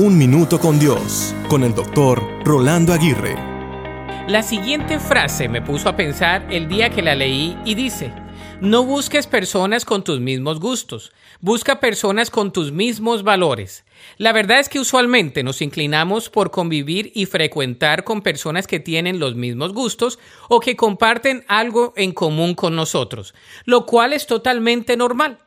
Un Minuto con Dios, con el doctor Rolando Aguirre. La siguiente frase me puso a pensar el día que la leí y dice, no busques personas con tus mismos gustos, busca personas con tus mismos valores. La verdad es que usualmente nos inclinamos por convivir y frecuentar con personas que tienen los mismos gustos o que comparten algo en común con nosotros, lo cual es totalmente normal.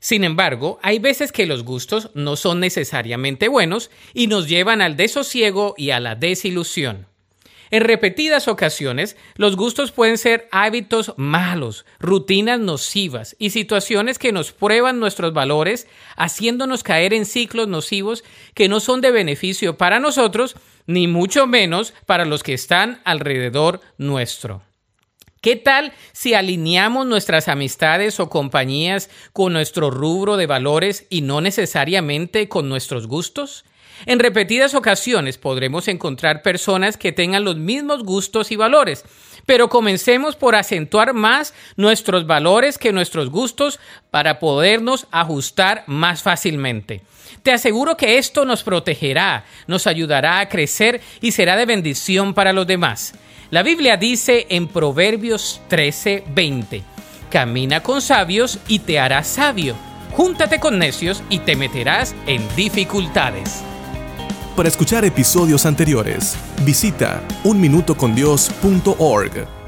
Sin embargo, hay veces que los gustos no son necesariamente buenos y nos llevan al desosiego y a la desilusión. En repetidas ocasiones, los gustos pueden ser hábitos malos, rutinas nocivas y situaciones que nos prueban nuestros valores, haciéndonos caer en ciclos nocivos que no son de beneficio para nosotros, ni mucho menos para los que están alrededor nuestro. ¿Qué tal si alineamos nuestras amistades o compañías con nuestro rubro de valores y no necesariamente con nuestros gustos? En repetidas ocasiones podremos encontrar personas que tengan los mismos gustos y valores, pero comencemos por acentuar más nuestros valores que nuestros gustos para podernos ajustar más fácilmente. Te aseguro que esto nos protegerá, nos ayudará a crecer y será de bendición para los demás. La Biblia dice en Proverbios 13:20, camina con sabios y te harás sabio, júntate con necios y te meterás en dificultades. Para escuchar episodios anteriores, visita unminutocondios.org.